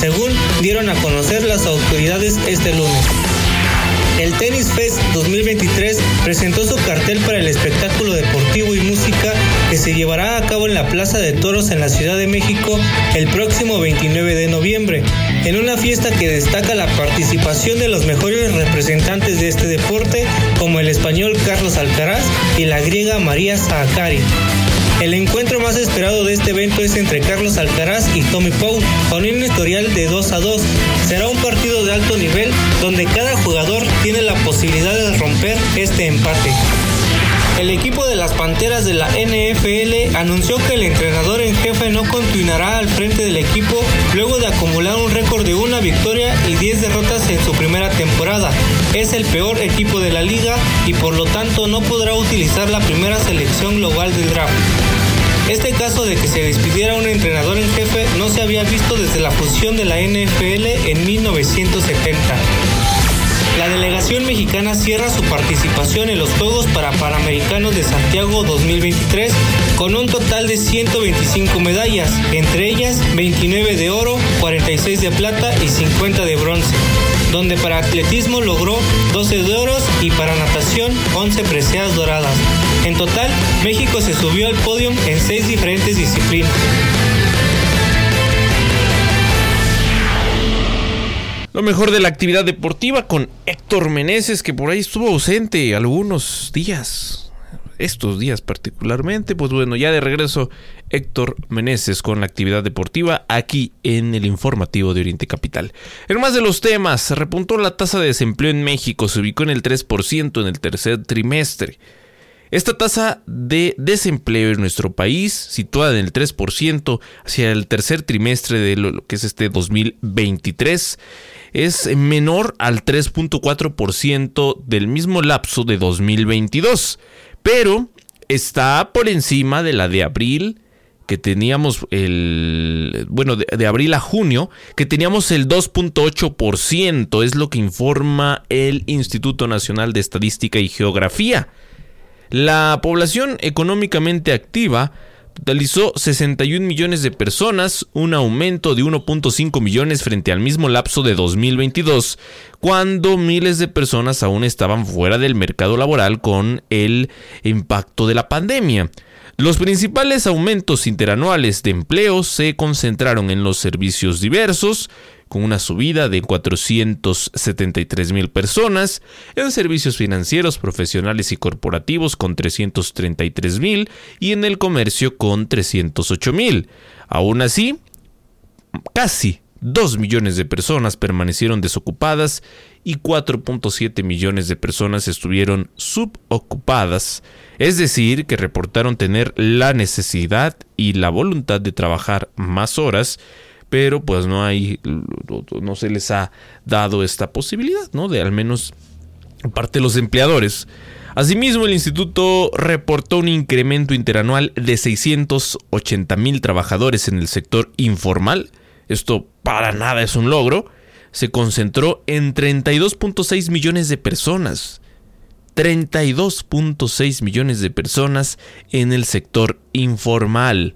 según dieron a conocer las autoridades este lunes. Tennis Fest 2023 presentó su cartel para el espectáculo deportivo y música que se llevará a cabo en la Plaza de Toros en la Ciudad de México el próximo 29 de noviembre, en una fiesta que destaca la participación de los mejores representantes de este deporte como el español Carlos Alcaraz y la griega María Saakari. El encuentro más esperado de este evento es entre Carlos Alcaraz y Tommy Paul, con un historial de 2 a 2. Será un partido de alto nivel donde cada jugador tiene la posibilidad de romper este empate. El equipo de las Panteras de la NFL anunció que el entrenador en jefe no continuará al frente del equipo luego de acumular un récord de una victoria y 10 derrotas en su primera temporada. Es el peor equipo de la liga y por lo tanto no podrá utilizar la primera selección global del draft. Este caso de que se despidiera un entrenador en jefe no se había visto desde la fusión de la NFL en 1970. La delegación mexicana cierra su participación en los Juegos para Panamericanos de Santiago 2023 con un total de 125 medallas, entre ellas 29 de oro, 46 de plata y 50 de bronce, donde para atletismo logró 12 de oros y para natación 11 preseas doradas. En total, México se subió al podio en seis diferentes disciplinas. Lo mejor de la actividad deportiva con Héctor Meneses, que por ahí estuvo ausente algunos días. Estos días particularmente, pues bueno, ya de regreso Héctor Meneses con la actividad deportiva aquí en el informativo de Oriente Capital. En más de los temas, repuntó la tasa de desempleo en México, se ubicó en el 3% en el tercer trimestre. Esta tasa de desempleo en nuestro país, situada en el 3% hacia el tercer trimestre de lo que es este 2023, es menor al 3.4% del mismo lapso de 2022, pero está por encima de la de abril que teníamos el bueno de, de, abril a junio que teníamos el 2.8% es lo que informa el Instituto Nacional de Estadística y Geografía. La población económicamente activa totalizó 61 millones de personas, un aumento de 1.5 millones frente al mismo lapso de 2022, cuando miles de personas aún estaban fuera del mercado laboral con el impacto de la pandemia. Los principales aumentos interanuales de empleo se concentraron en los servicios diversos, con una subida de 473 mil personas, en servicios financieros, profesionales y corporativos con 333 mil y en el comercio con 308 mil. Aún así, casi 2 millones de personas permanecieron desocupadas y 4.7 millones de personas estuvieron subocupadas, es decir, que reportaron tener la necesidad y la voluntad de trabajar más horas, pero pues no hay, no se les ha dado esta posibilidad, ¿no? De al menos parte de los empleadores. Asimismo, el instituto reportó un incremento interanual de 680 mil trabajadores en el sector informal. Esto para nada es un logro. Se concentró en 32.6 millones de personas. 32.6 millones de personas en el sector informal.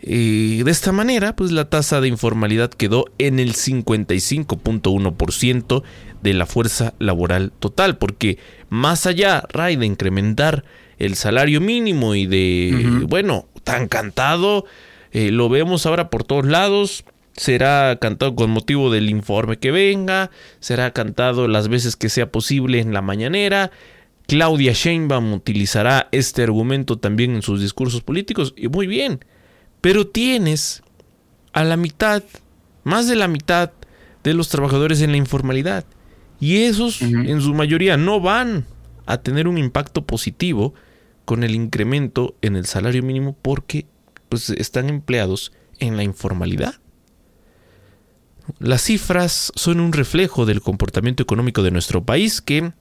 Y de esta manera, pues la tasa de informalidad quedó en el 55.1% de la fuerza laboral total, porque más allá, Ray, de incrementar el salario mínimo y de, bueno, tan cantado, eh, lo vemos ahora por todos lados, será cantado con motivo del informe que venga, será cantado las veces que sea posible en la mañanera. Claudia Sheinbaum utilizará este argumento también en sus discursos políticos y muy bien. Pero tienes a la mitad, más de la mitad de los trabajadores en la informalidad. Y esos, en su mayoría, no van a tener un impacto positivo con el incremento en el salario mínimo porque pues, están empleados en la informalidad. Las cifras son un reflejo del comportamiento económico de nuestro país que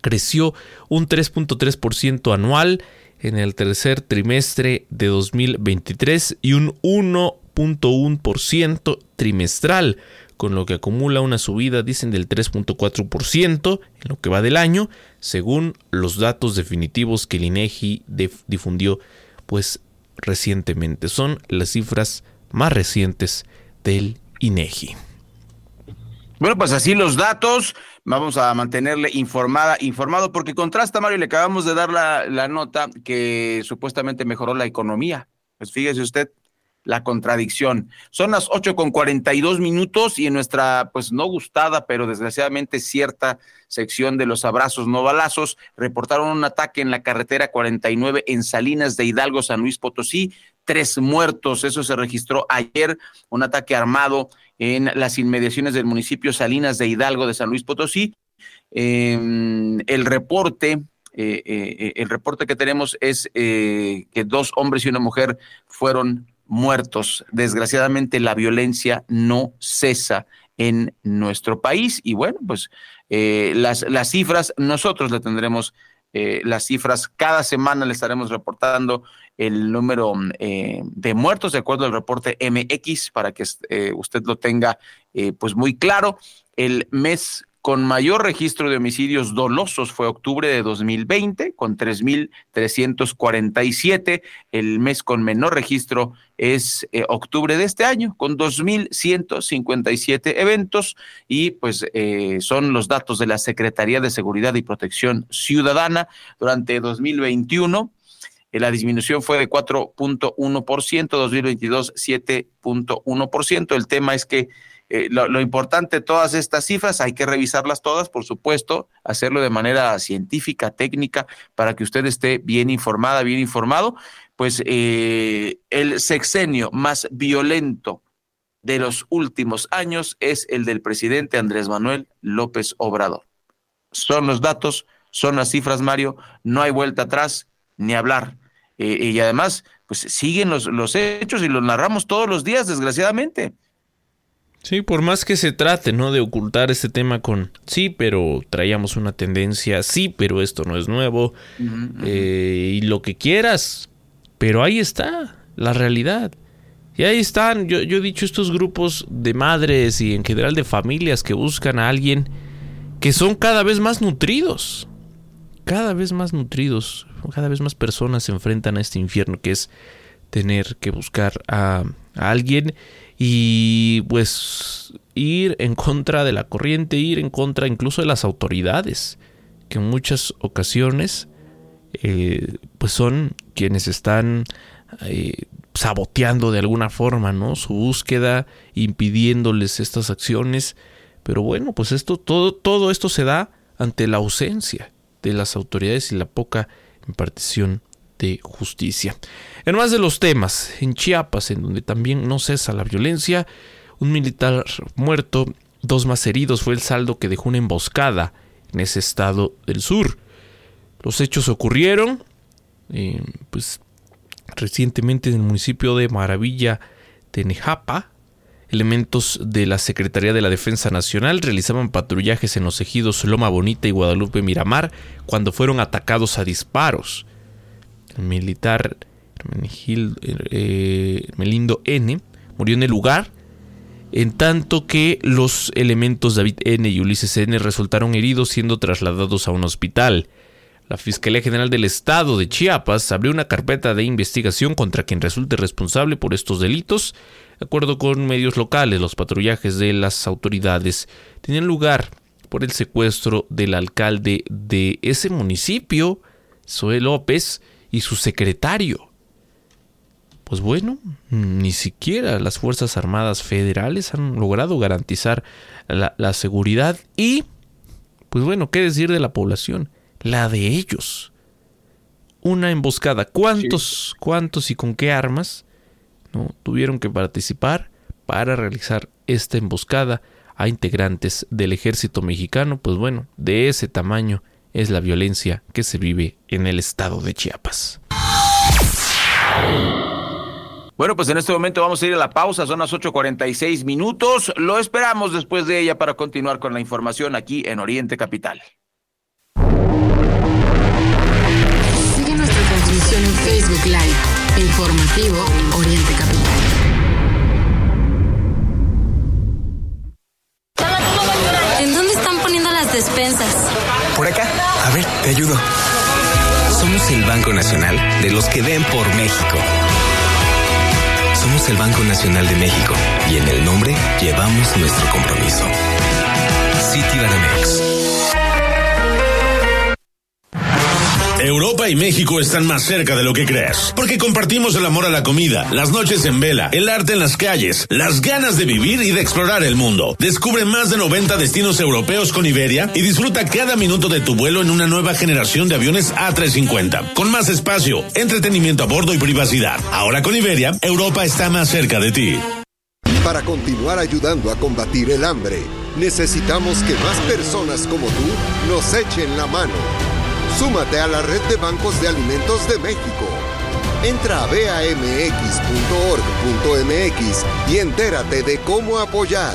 creció un 3.3% anual en el tercer trimestre de 2023 y un 1.1% trimestral, con lo que acumula una subida, dicen, del 3.4% en lo que va del año, según los datos definitivos que el INEGI difundió pues recientemente. Son las cifras más recientes del INEGI. Bueno, pues así los datos. Vamos a mantenerle informada, informado, porque contrasta, Mario, le acabamos de dar la, la nota que supuestamente mejoró la economía. Pues fíjese usted, la contradicción. Son las 8 con 42 minutos y en nuestra, pues no gustada, pero desgraciadamente cierta sección de los abrazos no balazos, reportaron un ataque en la carretera 49 en Salinas de Hidalgo, San Luis Potosí. Tres muertos, eso se registró ayer, un ataque armado en las inmediaciones del municipio Salinas de Hidalgo de San Luis Potosí. Em, el reporte, eh, eh, el reporte que tenemos es eh, que dos hombres y una mujer fueron muertos. Desgraciadamente la violencia no cesa en nuestro país y bueno, pues las, las cifras nosotros le tendremos eh, las cifras. Cada semana le estaremos reportando el número eh, de muertos de acuerdo al reporte MX para que eh, usted lo tenga pues muy claro. El mes con mayor registro de homicidios dolosos fue octubre de 2020, con 3.347. El mes con menor registro es eh, octubre de este año, con 2.157 eventos. Y pues eh, son los datos de la Secretaría de Seguridad y Protección Ciudadana durante 2021 eh, la disminución fue de 4.1%, 2022 7.1%. El tema es que eh, lo, importante de todas estas cifras, hay que revisarlas todas, por supuesto, hacerlo de manera científica, técnica, para que usted esté bien informada, bien informado. Pues eh, el sexenio más violento de los últimos años es el del presidente Andrés Manuel López Obrador. Son los datos, son las cifras, Mario, no hay vuelta atrás ni hablar. Eh, y además, pues siguen los, los hechos y los narramos todos los días, desgraciadamente. Sí, por más que se trate, ¿no? De ocultar este tema con sí, pero traíamos una tendencia, sí, pero esto no es nuevo, eh, y lo que quieras, pero ahí está la realidad. Y ahí están, yo, yo he dicho, estos grupos de madres y en general de familias que buscan a alguien que son cada vez más nutridos, cada vez más nutridos, cada vez más personas se enfrentan a este infierno que es tener que buscar a, alguien y pues ir en contra de la corriente, ir en contra incluso de las autoridades, que en muchas ocasiones eh, pues son quienes están eh, saboteando de alguna forma, ¿no? Su búsqueda, impidiéndoles estas acciones. Pero bueno, pues esto, todo, todo esto se da ante la ausencia de las autoridades y la poca impartición de justicia. En más de los temas, en Chiapas, en donde también no cesa la violencia, un militar muerto, dos más heridos fue el saldo que dejó una emboscada en ese estado del sur. Los hechos ocurrieron, eh, pues, recientemente en el municipio de Maravilla de Nejapa. Elementos de la Secretaría de la Defensa Nacional realizaban patrullajes en los ejidos Loma Bonita y Guadalupe Miramar cuando fueron atacados a disparos. El militar eh, Melindo N murió en el lugar, en tanto que los elementos David N y Ulises N resultaron heridos siendo trasladados a un hospital. La Fiscalía General del Estado de Chiapas abrió una carpeta de investigación contra quien resulte responsable por estos delitos. De acuerdo con medios locales, los patrullajes de las autoridades tenían lugar por el secuestro del alcalde de ese municipio, Zoe López, y su secretario. Pues bueno, ni siquiera las Fuerzas Armadas Federales han logrado garantizar la, la seguridad y, pues bueno, ¿qué decir de la población? la de ellos. Una emboscada. ¿Cuántos, cuántos y con qué armas ¿no? tuvieron que participar para realizar esta emboscada a integrantes del ejército mexicano? Pues bueno, de ese tamaño es la violencia que se vive en el estado de Chiapas. Bueno, pues en este momento vamos a ir a la pausa, son las 8.46 minutos. Lo esperamos después de ella para continuar con la información aquí en Oriente Capital. en Facebook Live. Informativo Oriente Capital. ¿En dónde están poniendo las despensas? Por acá. A ver, te ayudo. Somos el Banco Nacional de los que ven por México. Somos el Banco Nacional de México y en el nombre llevamos nuestro compromiso. Citibanamex. Europa y México están más cerca de lo que crees, porque compartimos el amor a la comida, las noches en vela, el arte en las calles, las ganas de vivir y de explorar el mundo. Descubre más de 90 destinos europeos con Iberia y disfruta cada minuto de tu vuelo en una nueva generación de aviones A350, con más espacio, entretenimiento a bordo y privacidad. Ahora con Iberia, Europa está más cerca de ti. Para continuar ayudando a combatir el hambre, necesitamos que más personas como tú nos echen la mano. Súmate a la red de bancos de alimentos de México. Entra a bamx.org.mx y entérate de cómo apoyar.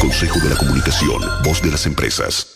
Consejo de la Comunicación, voz de las empresas.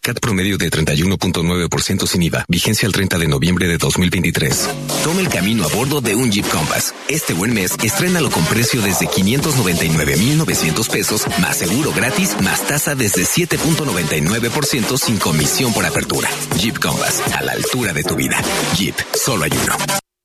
CAT promedio de 31.9% sin IVA. Vigencia el 30 de noviembre de 2023. Toma el camino a bordo de un Jeep Compass. Este buen mes, estrénalo con precio desde 599,900 pesos, más seguro gratis, más tasa desde 7.99% sin comisión por apertura. Jeep Compass, a la altura de tu vida. Jeep, solo hay uno.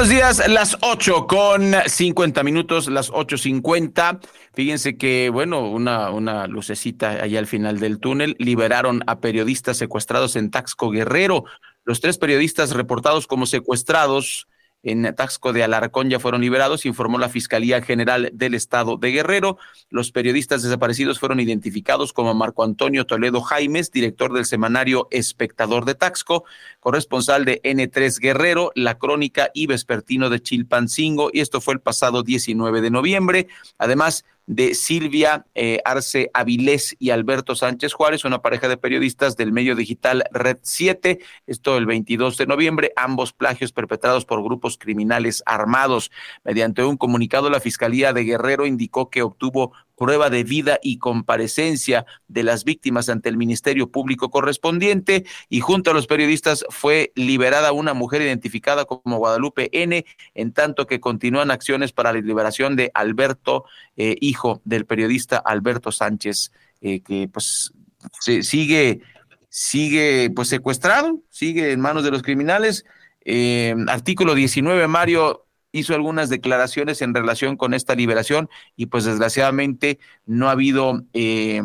Buenos días, las 8 con 50 minutos, las 8.50. Fíjense que, bueno, una, una lucecita allá al final del túnel. Liberaron a periodistas secuestrados en Taxco Guerrero. Los tres periodistas reportados como secuestrados en Taxco de Alarcón ya fueron liberados, informó la Fiscalía General del Estado de Guerrero. Los periodistas desaparecidos fueron identificados como Marco Antonio Toledo Jaimes, director del semanario Espectador de Taxco, corresponsal de N3 Guerrero, La Crónica y Vespertino de Chilpancingo, y esto fue el pasado 19 de noviembre. Además, de Silvia eh, Arce Avilés y Alberto Sánchez Juárez, una pareja de periodistas del medio digital Red 7, esto el 22 de noviembre, ambos plagios perpetrados por grupos criminales armados. Mediante un comunicado, la Fiscalía de Guerrero indicó que obtuvo prueba de vida y comparecencia de las víctimas ante el Ministerio Público correspondiente y junto a los periodistas fue liberada una mujer identificada como Guadalupe N, en tanto que continúan acciones para la liberación de Alberto, eh, hijo del periodista Alberto Sánchez, eh, que pues se sigue, sigue pues secuestrado, sigue en manos de los criminales. Eh, artículo 19, Mario, hizo algunas declaraciones en relación con esta liberación y pues desgraciadamente no ha habido, eh,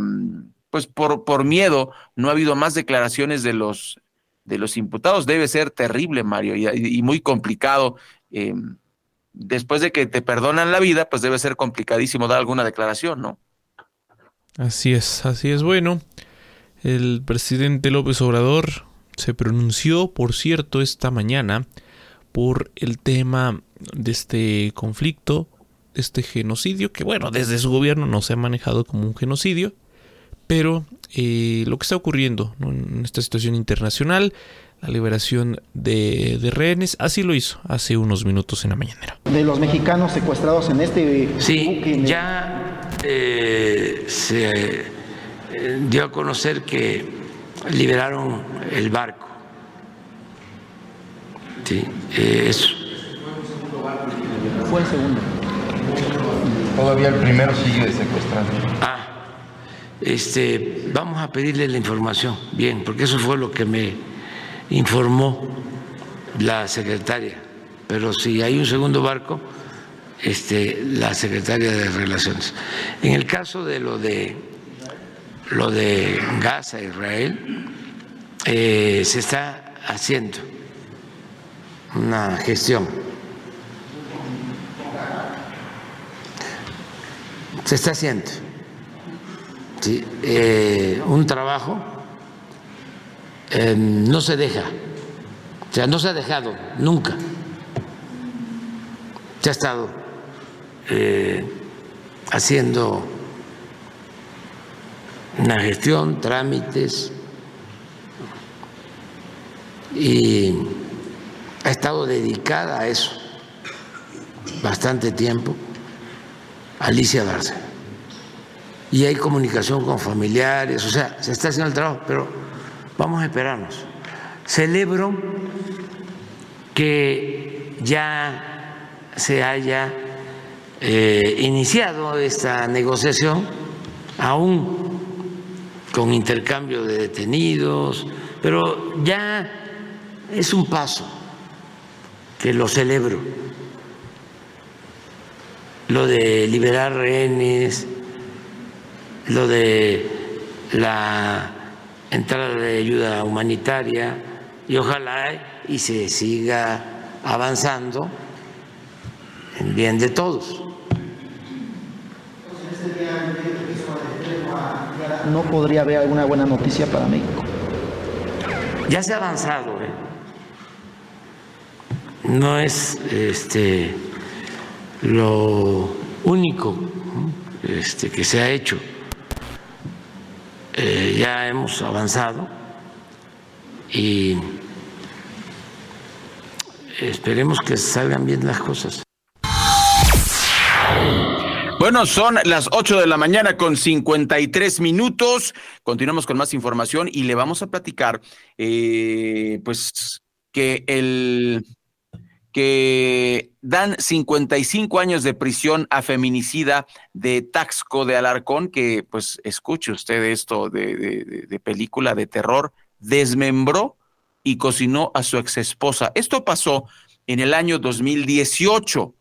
pues por, por miedo, no ha habido más declaraciones de los, de los imputados. Debe ser terrible, Mario, y, muy complicado. Eh, después de que te perdonan la vida, pues debe ser complicadísimo dar alguna declaración, ¿no? Así es, así es. Bueno, el presidente López Obrador se pronunció, por cierto, esta mañana por el tema de este conflicto, de este genocidio, que bueno, desde su gobierno no se ha manejado como un genocidio, pero eh, lo que está ocurriendo en esta situación internacional, la liberación de, rehenes, así lo hizo hace unos minutos en la mañanera. De los mexicanos secuestrados en este... Sí, ya eh, se eh, dio a conocer que liberaron el barco Sí, eh, eso. Fue el segundo. Todavía el primero sigue secuestrado. Ah, este, vamos a pedirle la información, bien, porque eso fue lo que me informó la secretaria. Pero si hay un segundo barco, este, la secretaria de Relaciones. En el caso de lo de lo de Gaza, Israel, eh, se está haciendo una gestión. Se está haciendo. Eh, un trabajo, eh, no se deja, o sea, no se ha dejado nunca. Se ha estado eh, haciendo una gestión, trámites y ha estado dedicada a eso bastante tiempo, Alicia Barça. Y hay comunicación con familiares, o sea, se está haciendo el trabajo, pero vamos a esperarnos. Celebro que ya se haya eh, iniciado esta negociación, aún con intercambio de detenidos, pero ya es un paso que lo celebro. Lo de liberar rehenes, lo de la entrada de ayuda humanitaria y ojalá y se siga avanzando en bien de todos. No podría haber alguna buena noticia para México. Ya se ha avanzado. ¿eh? no es este, lo único este, que se ha hecho. Eh, ya hemos avanzado y esperemos que salgan bien las cosas. Bueno, son las 8 de la mañana con 53 minutos. Continuamos con más información y le vamos a platicar, eh, pues, que el que dan 55 años de prisión a feminicida de Taxco de Alarcón, que pues escuche usted esto de, película de terror, desmembró y cocinó a su exesposa. Esto pasó en el año 2018.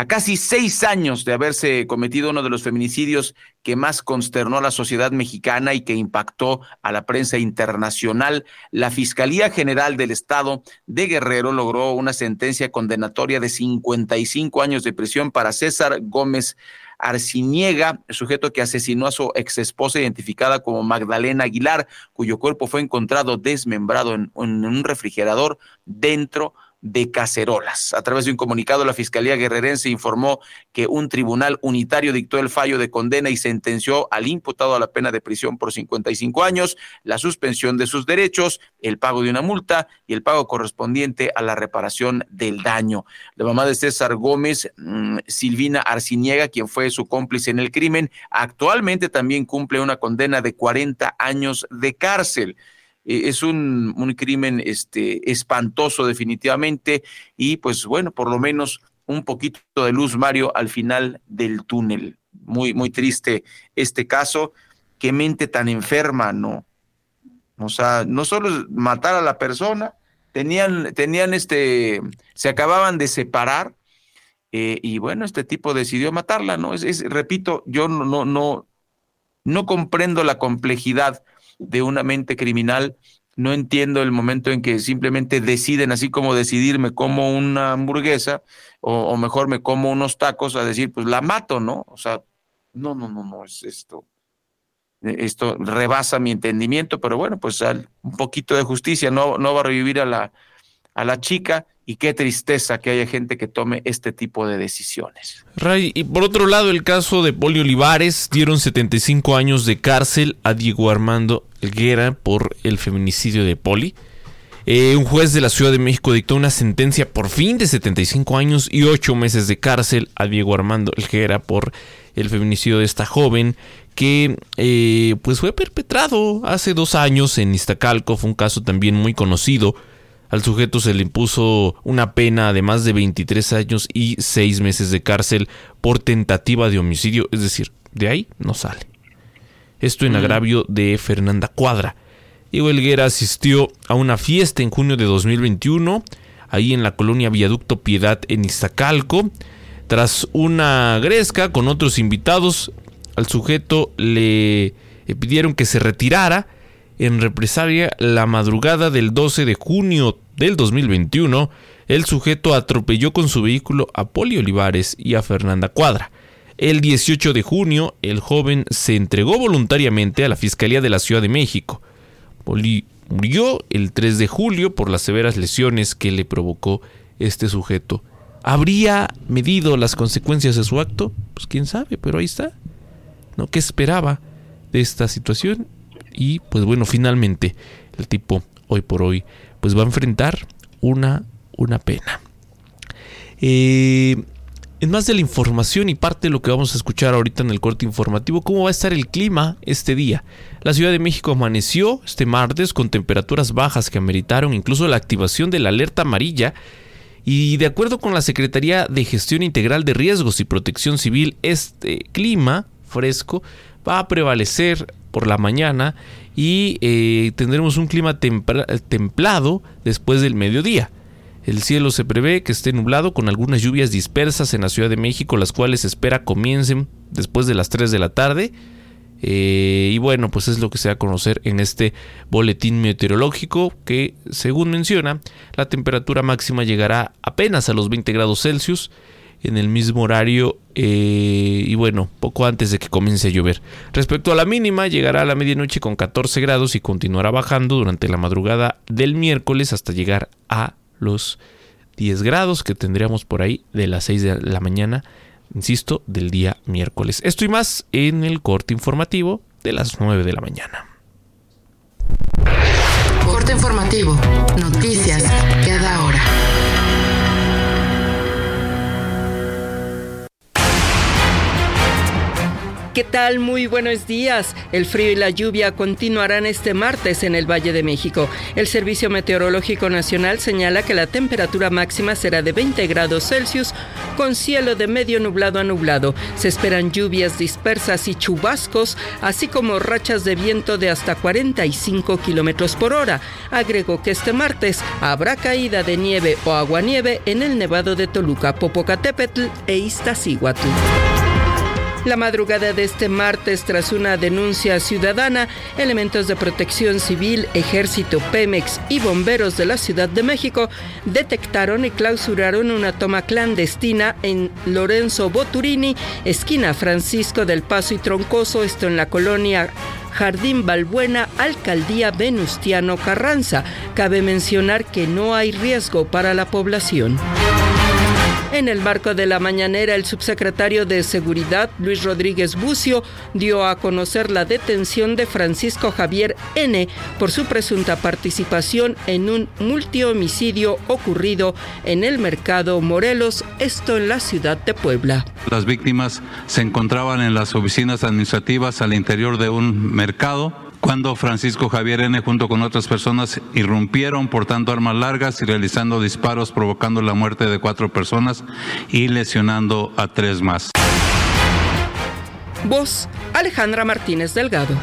A casi seis años de haberse cometido uno de los feminicidios que más consternó a la sociedad mexicana y que impactó a la prensa internacional, la Fiscalía General del Estado de Guerrero logró una sentencia condenatoria de 55 años de prisión para César Gómez Arciniega, sujeto que asesinó a su ex esposa identificada como Magdalena Aguilar, cuyo cuerpo fue encontrado desmembrado en, en un refrigerador dentro de de cacerolas. A través de un comunicado, la Fiscalía Guerrerense informó que un tribunal unitario dictó el fallo de condena y sentenció al imputado a la pena de prisión por 55 años, la suspensión de sus derechos, el pago de una multa y el pago correspondiente a la reparación del daño. La mamá de César Gómez, mm, Silvina Arciniega, quien fue su cómplice en el crimen, actualmente también cumple una condena de 40 años de cárcel. Eh, es un, un, crimen este, espantoso definitivamente y pues bueno, por lo menos un poquito de luz, Mario, al final del túnel. Muy, muy triste este caso. Qué mente tan enferma, ¿no? O sea, no solo matar a la persona, tenían, tenían este, se acababan de separar eh, y bueno, este tipo decidió matarla, ¿no? Es, repito, yo no, no, no, no comprendo la complejidad de una mente criminal. No entiendo el momento en que simplemente deciden, así como decidir me como una hamburguesa o, mejor me como unos tacos, a decir, pues la mato, ¿no? O sea, no, no, no, no, es esto. Esto rebasa mi entendimiento, pero bueno, pues al, un poquito de justicia no, no va a revivir a la, a la chica y qué tristeza que haya gente que tome este tipo de decisiones. Ray, y por otro lado, el caso de Poli Olivares dieron 75 años de cárcel a Diego Armando Helguera por el feminicidio de Poli. Eh, un juez de la Ciudad de México dictó una sentencia por fin de 75 años y 8 meses de cárcel a Diego Armando Helguera por el feminicidio de esta joven que eh, pues fue perpetrado hace dos años en Iztacalco. Fue un caso también muy conocido al sujeto se le impuso una pena de más de 23 años y 6 meses de cárcel por tentativa de homicidio, es decir, de ahí no sale. Esto en agravio de Fernanda Cuadra. Diego Helguera asistió a una fiesta en junio de 2021, ahí en la colonia Viaducto Piedad en Iztacalco. Tras una gresca con otros invitados, al sujeto le pidieron que se retirara en represalia, la madrugada del 12 de junio del 2021, el sujeto atropelló con su vehículo a Poli Olivares y a Fernanda Cuadra. El 18 de junio, el joven se entregó voluntariamente a la Fiscalía de la Ciudad de México. Poli murió el 3 de julio por las severas lesiones que le provocó este sujeto. ¿Habría medido las consecuencias de su acto? Pues quién sabe, pero ahí está. ¿No? ¿Qué esperaba de esta situación? Y pues bueno, finalmente el tipo hoy por hoy pues va a enfrentar una, una pena. Eh, en más de la información y parte de lo que vamos a escuchar ahorita en el corte informativo, ¿cómo va a estar el clima este día? La Ciudad de México amaneció este martes con temperaturas bajas que ameritaron incluso la activación de la alerta amarilla y de acuerdo con la Secretaría de Gestión Integral de Riesgos y Protección Civil, este clima fresco va a prevalecer por la mañana y eh, tendremos un clima templado después del mediodía. El cielo se prevé que esté nublado con algunas lluvias dispersas en la Ciudad de México, las cuales se espera comiencen después de las 3 de la tarde. Eh, y bueno, pues es lo que se va a conocer en este boletín meteorológico que, según menciona, la temperatura máxima llegará apenas a los 20 grados Celsius en el mismo horario eh, y bueno, poco antes de que comience a llover. Respecto a la mínima, llegará a la medianoche con 14 grados y continuará bajando durante la madrugada del miércoles hasta llegar a los 10 grados que tendríamos por ahí de las 6 de la mañana, insisto, del día miércoles. Esto y más en el corte informativo de las 9 de la mañana. Corte informativo, noticias cada hora. ¿Qué tal? Muy buenos días. El frío y la lluvia continuarán este martes en el Valle de México. El Servicio Meteorológico Nacional señala que la temperatura máxima será de 20 grados Celsius con cielo de medio nublado a nublado. Se esperan lluvias dispersas y chubascos, así como rachas de viento de hasta 45 kilómetros por hora. Agregó que este martes habrá caída de nieve o aguanieve en el Nevado de Toluca, Popocatépetl e Iztaccíhuatl. La madrugada de este martes, tras una denuncia ciudadana, elementos de protección civil, ejército, Pemex y bomberos de la Ciudad de México detectaron y clausuraron una toma clandestina en Lorenzo Boturini, esquina Francisco del Paso y Troncoso, esto en la colonia Jardín Balbuena, Alcaldía Venustiano Carranza. Cabe mencionar que no hay riesgo para la población. En el marco de la mañanera, el subsecretario de Seguridad, Luis Rodríguez Bucio, dio a conocer la detención de Francisco Javier N. por su presunta participación en un multihomicidio ocurrido en el mercado Morelos, esto en la ciudad de Puebla. Las víctimas se encontraban en las oficinas administrativas al interior de un mercado cuando Francisco Javier N. junto con otras personas irrumpieron portando armas largas y realizando disparos provocando la muerte de cuatro personas y lesionando a tres más. Voz Alejandra Martínez Delgado.